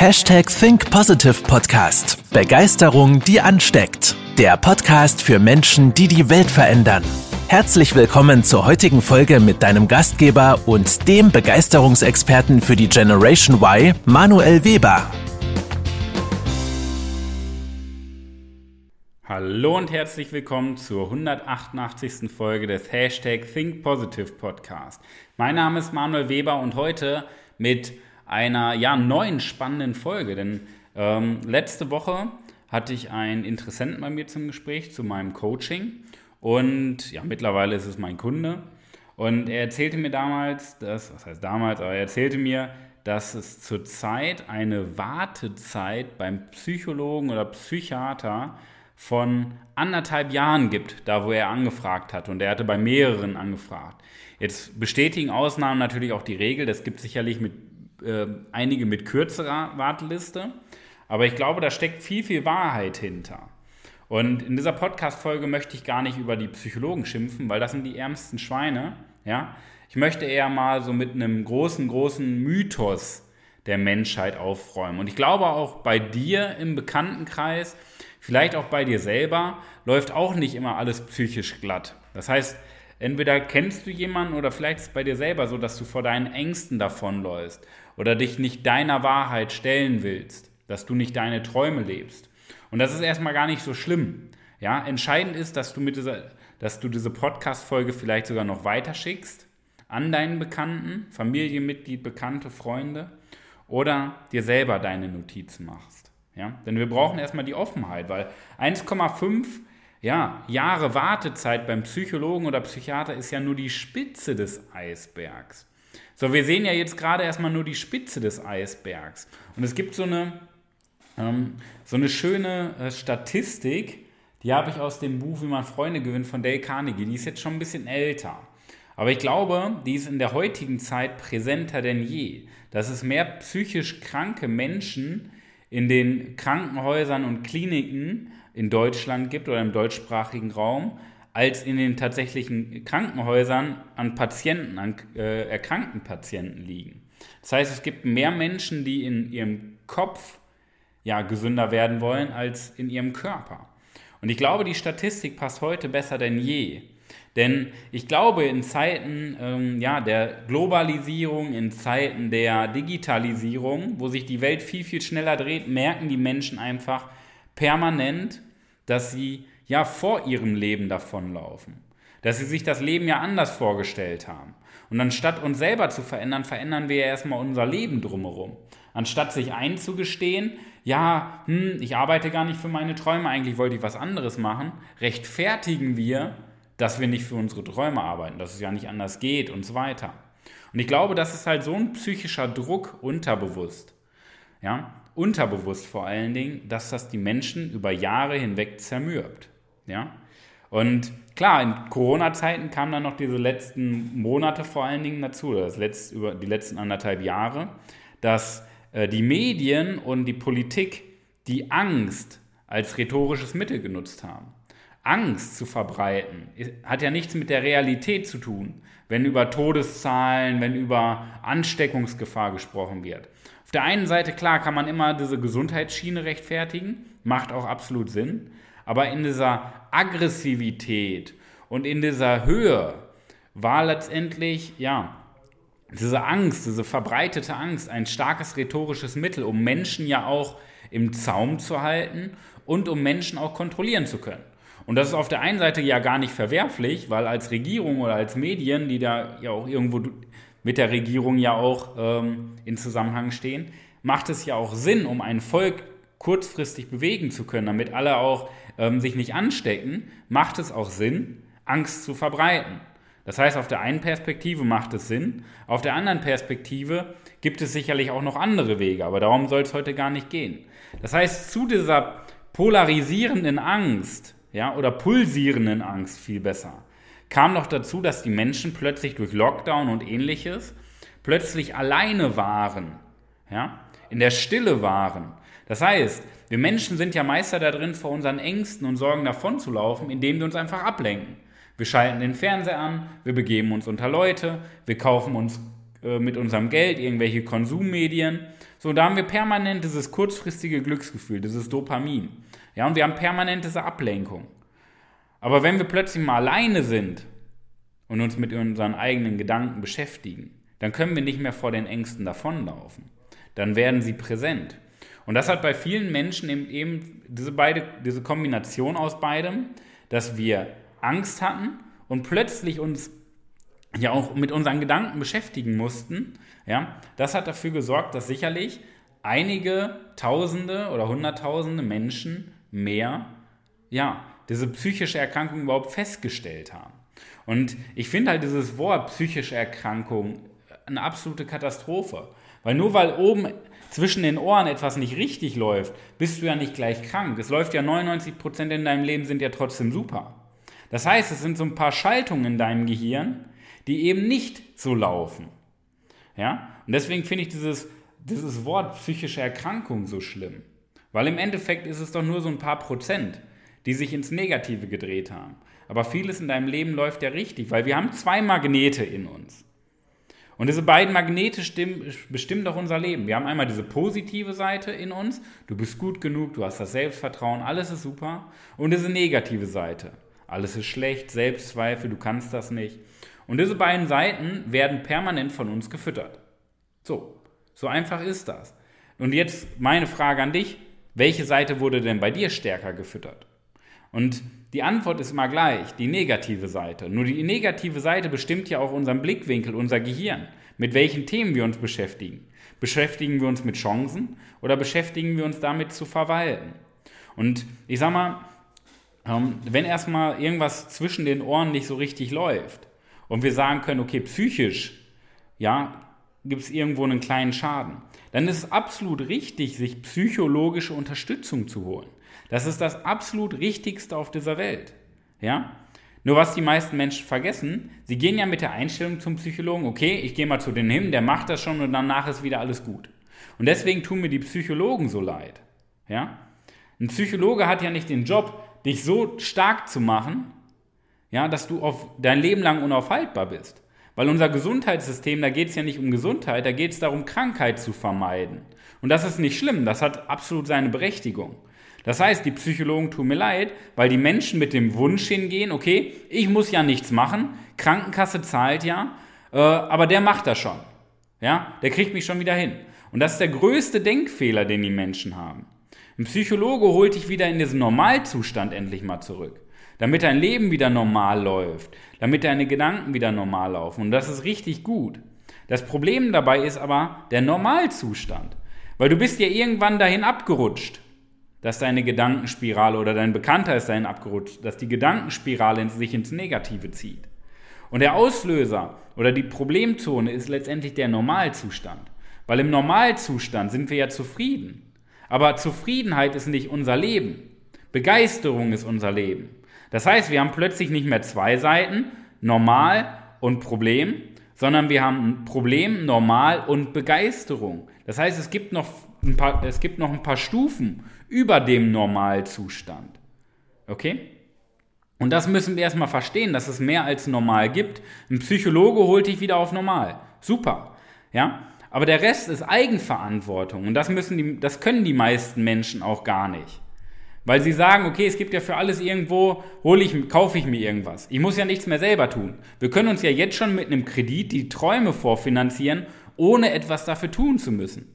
Hashtag Think Positive Podcast. Begeisterung, die ansteckt. Der Podcast für Menschen, die die Welt verändern. Herzlich willkommen zur heutigen Folge mit deinem Gastgeber und dem Begeisterungsexperten für die Generation Y, Manuel Weber. Hallo und herzlich willkommen zur 188. Folge des Hashtag Think Positive Podcast. Mein Name ist Manuel Weber und heute mit einer ja, neuen spannenden Folge. Denn ähm, letzte Woche hatte ich einen Interessenten bei mir zum Gespräch, zu meinem Coaching. Und ja, mittlerweile ist es mein Kunde. Und er erzählte mir damals, dass, was heißt damals, aber er erzählte mir, dass es zurzeit eine Wartezeit beim Psychologen oder Psychiater von anderthalb Jahren gibt, da wo er angefragt hat. Und er hatte bei mehreren angefragt. Jetzt bestätigen Ausnahmen natürlich auch die Regel. Das gibt sicherlich mit äh, einige mit kürzerer Warteliste. Aber ich glaube, da steckt viel, viel Wahrheit hinter. Und in dieser Podcast-Folge möchte ich gar nicht über die Psychologen schimpfen, weil das sind die ärmsten Schweine. Ja? Ich möchte eher mal so mit einem großen, großen Mythos der Menschheit aufräumen. Und ich glaube auch bei dir im Bekanntenkreis, vielleicht auch bei dir selber, läuft auch nicht immer alles psychisch glatt. Das heißt, entweder kennst du jemanden oder vielleicht ist es bei dir selber so, dass du vor deinen Ängsten davonläufst oder dich nicht deiner Wahrheit stellen willst, dass du nicht deine Träume lebst. Und das ist erstmal gar nicht so schlimm. Ja, entscheidend ist, dass du mit dieser, dass du diese Podcast-Folge vielleicht sogar noch weiterschickst an deinen Bekannten, Familienmitglied, Bekannte, Freunde oder dir selber deine Notizen machst. Ja? Denn wir brauchen erstmal die Offenheit, weil 1,5 ja, Jahre Wartezeit beim Psychologen oder Psychiater ist ja nur die Spitze des Eisbergs. So, wir sehen ja jetzt gerade erstmal nur die Spitze des Eisbergs. Und es gibt so eine, ähm, so eine schöne äh, Statistik, die habe ich aus dem Buch Wie man Freunde gewinnt von Dale Carnegie. Die ist jetzt schon ein bisschen älter. Aber ich glaube, die ist in der heutigen Zeit präsenter denn je. Dass es mehr psychisch kranke Menschen in den Krankenhäusern und Kliniken in Deutschland gibt oder im deutschsprachigen Raum, als in den tatsächlichen Krankenhäusern an Patienten, an äh, erkrankten Patienten liegen. Das heißt, es gibt mehr Menschen, die in ihrem Kopf ja, gesünder werden wollen, als in ihrem Körper. Und ich glaube, die Statistik passt heute besser denn je. Denn ich glaube, in Zeiten ähm, ja, der Globalisierung, in Zeiten der Digitalisierung, wo sich die Welt viel, viel schneller dreht, merken die Menschen einfach permanent, dass sie ja vor ihrem Leben davonlaufen. Dass sie sich das Leben ja anders vorgestellt haben. Und anstatt uns selber zu verändern, verändern wir ja erstmal unser Leben drumherum. Anstatt sich einzugestehen, ja, hm, ich arbeite gar nicht für meine Träume, eigentlich wollte ich was anderes machen, rechtfertigen wir, dass wir nicht für unsere Träume arbeiten, dass es ja nicht anders geht und so weiter. Und ich glaube, das ist halt so ein psychischer Druck unterbewusst. Ja, unterbewusst vor allen Dingen, dass das die Menschen über Jahre hinweg zermürbt. Ja? Und klar, in Corona-Zeiten kamen dann noch diese letzten Monate vor allen Dingen dazu, das letzt, über die letzten anderthalb Jahre, dass äh, die Medien und die Politik die Angst als rhetorisches Mittel genutzt haben. Angst zu verbreiten hat ja nichts mit der Realität zu tun, wenn über Todeszahlen, wenn über Ansteckungsgefahr gesprochen wird. Auf der einen Seite, klar, kann man immer diese Gesundheitsschiene rechtfertigen, macht auch absolut Sinn. Aber in dieser Aggressivität und in dieser Höhe war letztendlich, ja, diese Angst, diese verbreitete Angst ein starkes rhetorisches Mittel, um Menschen ja auch im Zaum zu halten und um Menschen auch kontrollieren zu können. Und das ist auf der einen Seite ja gar nicht verwerflich, weil als Regierung oder als Medien, die da ja auch irgendwo mit der Regierung ja auch ähm, in Zusammenhang stehen, macht es ja auch Sinn, um ein Volk kurzfristig bewegen zu können, damit alle auch ähm, sich nicht anstecken, macht es auch Sinn, Angst zu verbreiten. Das heißt, auf der einen Perspektive macht es Sinn, auf der anderen Perspektive gibt es sicherlich auch noch andere Wege, aber darum soll es heute gar nicht gehen. Das heißt, zu dieser polarisierenden Angst, ja, oder pulsierenden Angst viel besser, kam noch dazu, dass die Menschen plötzlich durch Lockdown und ähnliches plötzlich alleine waren, ja, in der Stille waren. Das heißt, wir Menschen sind ja Meister darin, vor unseren Ängsten und Sorgen davonzulaufen, indem wir uns einfach ablenken. Wir schalten den Fernseher an, wir begeben uns unter Leute, wir kaufen uns äh, mit unserem Geld irgendwelche Konsummedien, So, da haben wir permanent dieses kurzfristige Glücksgefühl, dieses Dopamin. Ja, und wir haben permanent diese Ablenkung. Aber wenn wir plötzlich mal alleine sind und uns mit unseren eigenen Gedanken beschäftigen, dann können wir nicht mehr vor den Ängsten davonlaufen. Dann werden sie präsent. Und das hat bei vielen Menschen eben, eben diese, beide, diese Kombination aus beidem, dass wir Angst hatten und plötzlich uns ja auch mit unseren Gedanken beschäftigen mussten. Ja, das hat dafür gesorgt, dass sicherlich einige Tausende oder Hunderttausende Menschen mehr ja, diese psychische Erkrankung überhaupt festgestellt haben. Und ich finde halt dieses Wort psychische Erkrankung eine absolute Katastrophe. Weil nur weil oben zwischen den Ohren etwas nicht richtig läuft, bist du ja nicht gleich krank. Es läuft ja 99% in deinem Leben sind ja trotzdem super. Das heißt, es sind so ein paar Schaltungen in deinem Gehirn, die eben nicht so laufen. Ja? Und deswegen finde ich dieses, dieses Wort psychische Erkrankung so schlimm. Weil im Endeffekt ist es doch nur so ein paar Prozent, die sich ins Negative gedreht haben. Aber vieles in deinem Leben läuft ja richtig, weil wir haben zwei Magnete in uns. Und diese beiden Magnete stimmen, bestimmen doch unser Leben. Wir haben einmal diese positive Seite in uns, du bist gut genug, du hast das Selbstvertrauen, alles ist super. Und diese negative Seite, alles ist schlecht, Selbstzweifel, du kannst das nicht. Und diese beiden Seiten werden permanent von uns gefüttert. So, so einfach ist das. Und jetzt meine Frage an dich, welche Seite wurde denn bei dir stärker gefüttert? Und die Antwort ist immer gleich, die negative Seite. Nur die negative Seite bestimmt ja auch unseren Blickwinkel, unser Gehirn, mit welchen Themen wir uns beschäftigen. Beschäftigen wir uns mit Chancen oder beschäftigen wir uns damit zu verwalten? Und ich sag mal, ähm, wenn erstmal irgendwas zwischen den Ohren nicht so richtig läuft und wir sagen können, okay, psychisch, ja, gibt es irgendwo einen kleinen Schaden, dann ist es absolut richtig, sich psychologische Unterstützung zu holen. Das ist das absolut Richtigste auf dieser Welt. Ja? Nur was die meisten Menschen vergessen, sie gehen ja mit der Einstellung zum Psychologen, okay, ich gehe mal zu dem hin, der macht das schon und danach ist wieder alles gut. Und deswegen tun mir die Psychologen so leid. Ja? Ein Psychologe hat ja nicht den Job, dich so stark zu machen, ja, dass du auf dein Leben lang unaufhaltbar bist. Weil unser Gesundheitssystem, da geht es ja nicht um Gesundheit, da geht es darum, Krankheit zu vermeiden. Und das ist nicht schlimm, das hat absolut seine Berechtigung. Das heißt, die Psychologen tun mir leid, weil die Menschen mit dem Wunsch hingehen, okay, ich muss ja nichts machen, Krankenkasse zahlt ja, äh, aber der macht das schon. Ja, der kriegt mich schon wieder hin. Und das ist der größte Denkfehler, den die Menschen haben. Ein Psychologe holt dich wieder in diesen Normalzustand endlich mal zurück damit dein Leben wieder normal läuft, damit deine Gedanken wieder normal laufen. Und das ist richtig gut. Das Problem dabei ist aber der Normalzustand, weil du bist ja irgendwann dahin abgerutscht, dass deine Gedankenspirale oder dein Bekannter ist dahin abgerutscht, dass die Gedankenspirale sich ins Negative zieht. Und der Auslöser oder die Problemzone ist letztendlich der Normalzustand. Weil im Normalzustand sind wir ja zufrieden. Aber Zufriedenheit ist nicht unser Leben. Begeisterung ist unser Leben. Das heißt, wir haben plötzlich nicht mehr zwei Seiten, normal und Problem, sondern wir haben Problem, normal und Begeisterung. Das heißt, es gibt noch ein paar, es gibt noch ein paar Stufen über dem Normalzustand. Okay? Und das müssen wir erstmal verstehen, dass es mehr als normal gibt. Ein Psychologe holt dich wieder auf normal. Super. Ja? Aber der Rest ist Eigenverantwortung und das müssen die, das können die meisten Menschen auch gar nicht. Weil sie sagen, okay, es gibt ja für alles irgendwo, hole ich, kaufe ich mir irgendwas. Ich muss ja nichts mehr selber tun. Wir können uns ja jetzt schon mit einem Kredit die Träume vorfinanzieren, ohne etwas dafür tun zu müssen.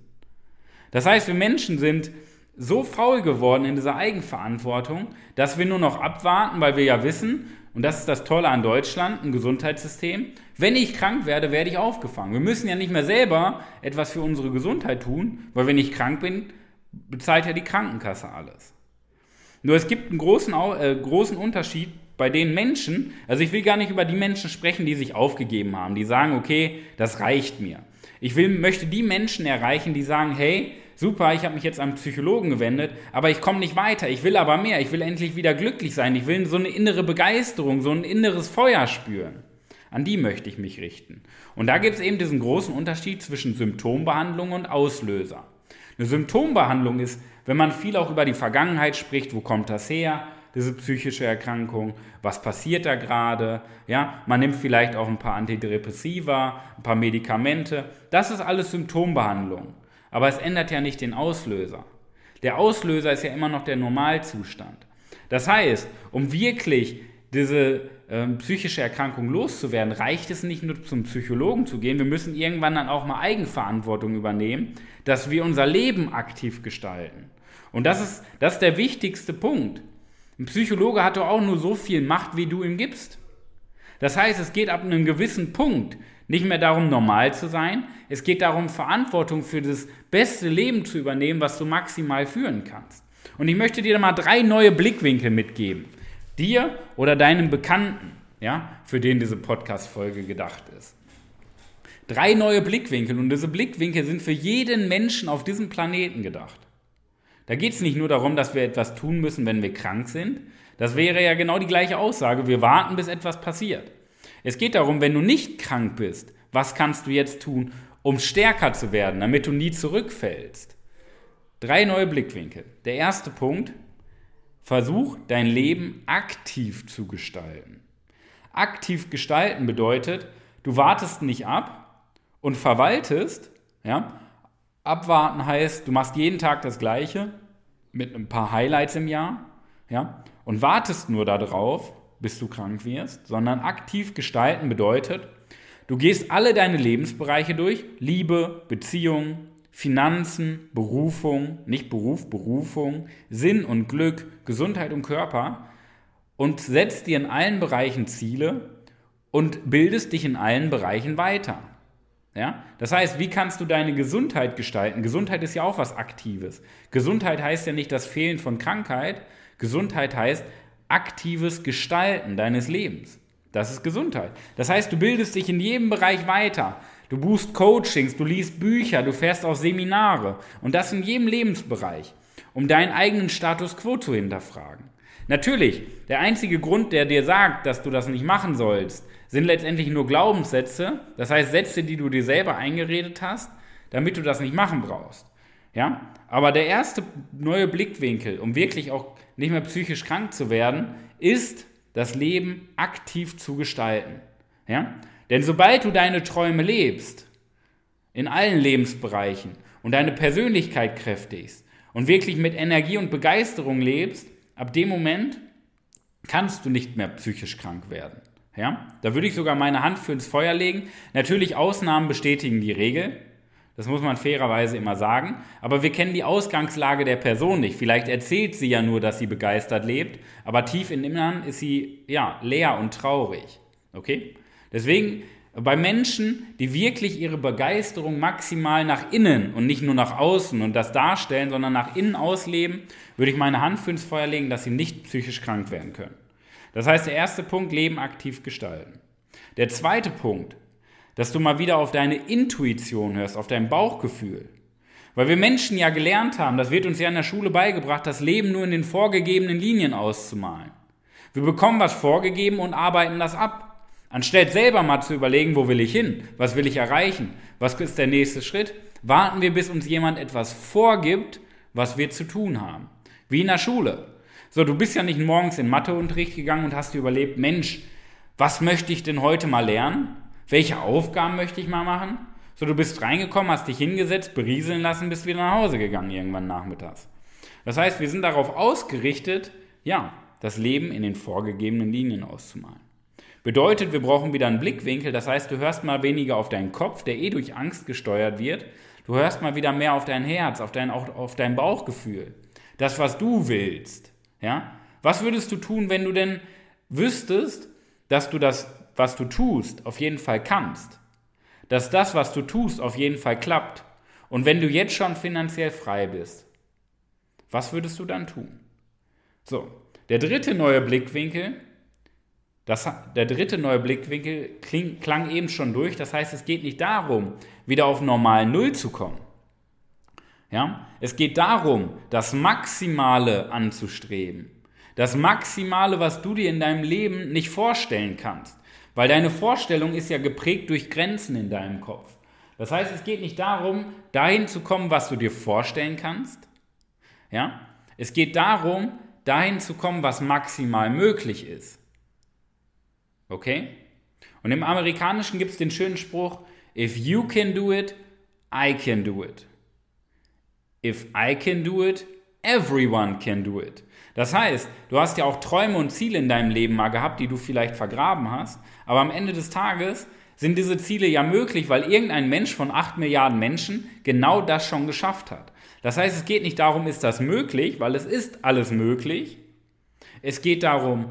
Das heißt, wir Menschen sind so faul geworden in dieser Eigenverantwortung, dass wir nur noch abwarten, weil wir ja wissen, und das ist das Tolle an Deutschland, ein Gesundheitssystem, wenn ich krank werde, werde ich aufgefangen. Wir müssen ja nicht mehr selber etwas für unsere Gesundheit tun, weil wenn ich krank bin, bezahlt ja die Krankenkasse alles. Nur es gibt einen großen, äh, großen Unterschied bei den Menschen, also ich will gar nicht über die Menschen sprechen, die sich aufgegeben haben, die sagen, okay, das reicht mir. Ich will, möchte die Menschen erreichen, die sagen, hey, super, ich habe mich jetzt an Psychologen gewendet, aber ich komme nicht weiter, ich will aber mehr, ich will endlich wieder glücklich sein, ich will so eine innere Begeisterung, so ein inneres Feuer spüren. An die möchte ich mich richten. Und da gibt es eben diesen großen Unterschied zwischen Symptombehandlung und Auslöser. Eine Symptombehandlung ist, wenn man viel auch über die Vergangenheit spricht, wo kommt das her, diese psychische Erkrankung, was passiert da gerade, ja, man nimmt vielleicht auch ein paar Antidepressiva, ein paar Medikamente, das ist alles Symptombehandlung. aber es ändert ja nicht den Auslöser. Der Auslöser ist ja immer noch der Normalzustand. Das heißt, um wirklich diese äh, psychische Erkrankung loszuwerden, reicht es nicht nur zum Psychologen zu gehen, wir müssen irgendwann dann auch mal Eigenverantwortung übernehmen, dass wir unser Leben aktiv gestalten. Und das ist, das ist der wichtigste Punkt. Ein Psychologe hat doch auch nur so viel Macht, wie du ihm gibst. Das heißt, es geht ab einem gewissen Punkt nicht mehr darum, normal zu sein. Es geht darum, Verantwortung für das beste Leben zu übernehmen, was du maximal führen kannst. Und ich möchte dir mal drei neue Blickwinkel mitgeben. Dir oder deinem Bekannten, ja, für den diese Podcast-Folge gedacht ist. Drei neue Blickwinkel und diese Blickwinkel sind für jeden Menschen auf diesem Planeten gedacht. Da geht es nicht nur darum, dass wir etwas tun müssen, wenn wir krank sind. Das wäre ja genau die gleiche Aussage. Wir warten, bis etwas passiert. Es geht darum, wenn du nicht krank bist, was kannst du jetzt tun, um stärker zu werden, damit du nie zurückfällst? Drei neue Blickwinkel. Der erste Punkt, versuch dein Leben aktiv zu gestalten. Aktiv gestalten bedeutet, du wartest nicht ab und verwaltest, ja, Abwarten heißt, du machst jeden Tag das Gleiche mit ein paar Highlights im Jahr, ja, und wartest nur darauf, bis du krank wirst, sondern aktiv gestalten bedeutet, du gehst alle deine Lebensbereiche durch, Liebe, Beziehung, Finanzen, Berufung, nicht Beruf, Berufung, Sinn und Glück, Gesundheit und Körper und setzt dir in allen Bereichen Ziele und bildest dich in allen Bereichen weiter. Ja? Das heißt, wie kannst du deine Gesundheit gestalten? Gesundheit ist ja auch was Aktives. Gesundheit heißt ja nicht das Fehlen von Krankheit. Gesundheit heißt aktives Gestalten deines Lebens. Das ist Gesundheit. Das heißt, du bildest dich in jedem Bereich weiter. Du buchst Coachings, du liest Bücher, du fährst auf Seminare. Und das in jedem Lebensbereich, um deinen eigenen Status quo zu hinterfragen. Natürlich, der einzige Grund, der dir sagt, dass du das nicht machen sollst, sind letztendlich nur Glaubenssätze, das heißt Sätze, die du dir selber eingeredet hast, damit du das nicht machen brauchst. Ja? Aber der erste neue Blickwinkel, um wirklich auch nicht mehr psychisch krank zu werden, ist, das Leben aktiv zu gestalten. Ja? Denn sobald du deine Träume lebst, in allen Lebensbereichen und deine Persönlichkeit kräftigst und wirklich mit Energie und Begeisterung lebst, ab dem Moment kannst du nicht mehr psychisch krank werden. Ja? Da würde ich sogar meine Hand für ins Feuer legen. Natürlich, Ausnahmen bestätigen die Regel. Das muss man fairerweise immer sagen. Aber wir kennen die Ausgangslage der Person nicht. Vielleicht erzählt sie ja nur, dass sie begeistert lebt, aber tief im Innern ist sie ja leer und traurig. Okay? Deswegen bei Menschen, die wirklich ihre Begeisterung maximal nach innen und nicht nur nach außen und das darstellen, sondern nach innen ausleben, würde ich meine Hand für ins Feuer legen, dass sie nicht psychisch krank werden können. Das heißt, der erste Punkt, Leben aktiv gestalten. Der zweite Punkt, dass du mal wieder auf deine Intuition hörst, auf dein Bauchgefühl. Weil wir Menschen ja gelernt haben, das wird uns ja in der Schule beigebracht, das Leben nur in den vorgegebenen Linien auszumalen. Wir bekommen was vorgegeben und arbeiten das ab. Anstatt selber mal zu überlegen, wo will ich hin, was will ich erreichen, was ist der nächste Schritt, warten wir, bis uns jemand etwas vorgibt, was wir zu tun haben. Wie in der Schule. So, du bist ja nicht morgens in Matheunterricht gegangen und hast dir überlebt, Mensch, was möchte ich denn heute mal lernen? Welche Aufgaben möchte ich mal machen? So, du bist reingekommen, hast dich hingesetzt, berieseln lassen, bist wieder nach Hause gegangen irgendwann nachmittags. Das heißt, wir sind darauf ausgerichtet, ja, das Leben in den vorgegebenen Linien auszumalen. Bedeutet, wir brauchen wieder einen Blickwinkel, das heißt, du hörst mal weniger auf deinen Kopf, der eh durch Angst gesteuert wird. Du hörst mal wieder mehr auf dein Herz, auf dein, auf dein Bauchgefühl. Das, was du willst. Ja? Was würdest du tun, wenn du denn wüsstest, dass du das, was du tust, auf jeden Fall kannst? Dass das, was du tust, auf jeden Fall klappt? Und wenn du jetzt schon finanziell frei bist, was würdest du dann tun? So, der dritte neue Blickwinkel, das, der dritte neue Blickwinkel kling, klang eben schon durch. Das heißt, es geht nicht darum, wieder auf normal Null zu kommen. Ja? Es geht darum, das Maximale anzustreben. Das Maximale, was du dir in deinem Leben nicht vorstellen kannst. Weil deine Vorstellung ist ja geprägt durch Grenzen in deinem Kopf. Das heißt, es geht nicht darum, dahin zu kommen, was du dir vorstellen kannst. Ja? Es geht darum, dahin zu kommen, was maximal möglich ist. Okay? Und im Amerikanischen gibt es den schönen Spruch, if you can do it, I can do it. If I can do it, everyone can do it. Das heißt, du hast ja auch Träume und Ziele in deinem Leben mal gehabt, die du vielleicht vergraben hast, aber am Ende des Tages sind diese Ziele ja möglich, weil irgendein Mensch von 8 Milliarden Menschen genau das schon geschafft hat. Das heißt, es geht nicht darum, ist das möglich, weil es ist alles möglich. Es geht darum,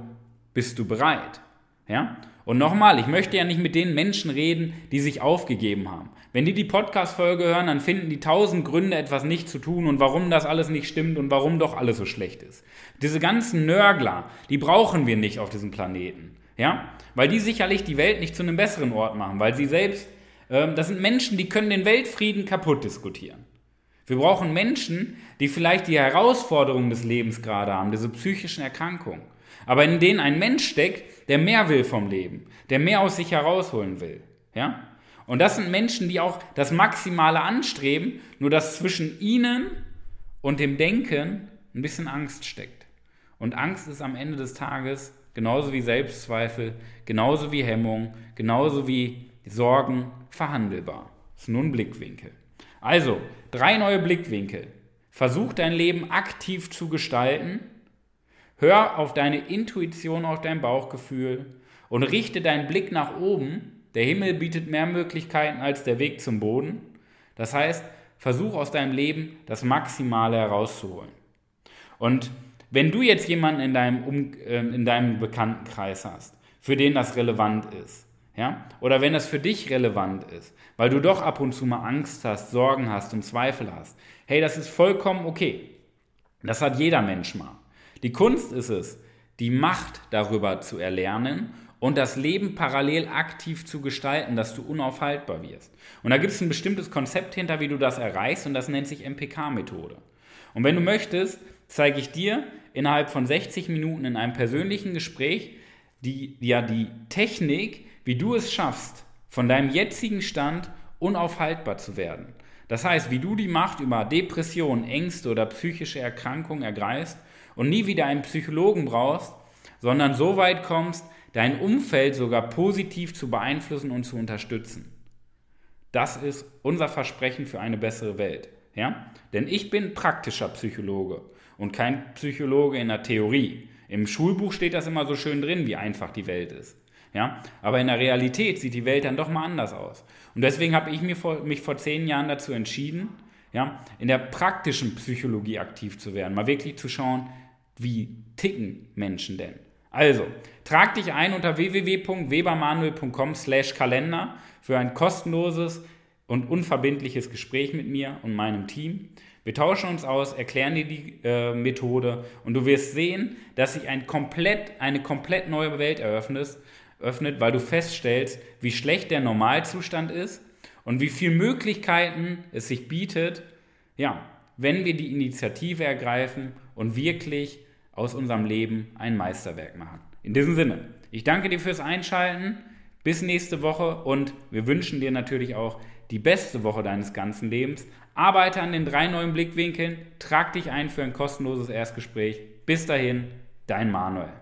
bist du bereit? Ja? Und nochmal, ich möchte ja nicht mit den Menschen reden, die sich aufgegeben haben. Wenn die die Podcast-Folge hören, dann finden die tausend Gründe, etwas nicht zu tun und warum das alles nicht stimmt und warum doch alles so schlecht ist. Diese ganzen Nörgler, die brauchen wir nicht auf diesem Planeten. Ja? Weil die sicherlich die Welt nicht zu einem besseren Ort machen, weil sie selbst, äh, das sind Menschen, die können den Weltfrieden kaputt diskutieren. Wir brauchen Menschen, die vielleicht die Herausforderungen des Lebens gerade haben, diese psychischen Erkrankungen aber in denen ein Mensch steckt, der mehr will vom Leben, der mehr aus sich herausholen will. Ja? Und das sind Menschen, die auch das Maximale anstreben, nur dass zwischen ihnen und dem Denken ein bisschen Angst steckt. Und Angst ist am Ende des Tages genauso wie Selbstzweifel, genauso wie Hemmung, genauso wie Sorgen verhandelbar. Das ist nur ein Blickwinkel. Also, drei neue Blickwinkel. Versuch dein Leben aktiv zu gestalten Hör auf deine Intuition, auf dein Bauchgefühl und richte deinen Blick nach oben. Der Himmel bietet mehr Möglichkeiten als der Weg zum Boden. Das heißt, versuch aus deinem Leben das Maximale herauszuholen. Und wenn du jetzt jemanden in deinem, um, äh, in deinem Bekanntenkreis hast, für den das relevant ist, ja, oder wenn das für dich relevant ist, weil du doch ab und zu mal Angst hast, Sorgen hast und Zweifel hast, hey, das ist vollkommen okay. Das hat jeder Mensch mal. Die Kunst ist es, die Macht darüber zu erlernen und das Leben parallel aktiv zu gestalten, dass du unaufhaltbar wirst. Und da gibt es ein bestimmtes Konzept hinter, wie du das erreichst und das nennt sich MPK-Methode. Und wenn du möchtest, zeige ich dir innerhalb von 60 Minuten in einem persönlichen Gespräch die, ja, die Technik, wie du es schaffst, von deinem jetzigen Stand unaufhaltbar zu werden. Das heißt, wie du die Macht über Depressionen, Ängste oder psychische Erkrankungen ergreifst und nie wieder einen Psychologen brauchst, sondern so weit kommst, dein Umfeld sogar positiv zu beeinflussen und zu unterstützen. Das ist unser Versprechen für eine bessere Welt. Ja? Denn ich bin praktischer Psychologe und kein Psychologe in der Theorie. Im Schulbuch steht das immer so schön drin, wie einfach die Welt ist. Ja? Aber in der Realität sieht die Welt dann doch mal anders aus. Und deswegen habe ich mich vor, mich vor zehn Jahren dazu entschieden, ja, in der praktischen Psychologie aktiv zu werden. Mal wirklich zu schauen, wie ticken Menschen denn? Also, trag dich ein unter www.webermanuel.com slash Kalender für ein kostenloses und unverbindliches Gespräch mit mir und meinem Team. Wir tauschen uns aus, erklären dir die äh, Methode und du wirst sehen, dass sich ein komplett, eine komplett neue Welt eröffnet, öffnet, weil du feststellst, wie schlecht der Normalzustand ist und wie viele Möglichkeiten es sich bietet, ja, wenn wir die Initiative ergreifen und wirklich aus unserem Leben ein Meisterwerk machen. In diesem Sinne, ich danke dir fürs Einschalten. Bis nächste Woche und wir wünschen dir natürlich auch die beste Woche deines ganzen Lebens. Arbeite an den drei neuen Blickwinkeln, trag dich ein für ein kostenloses Erstgespräch. Bis dahin, dein Manuel.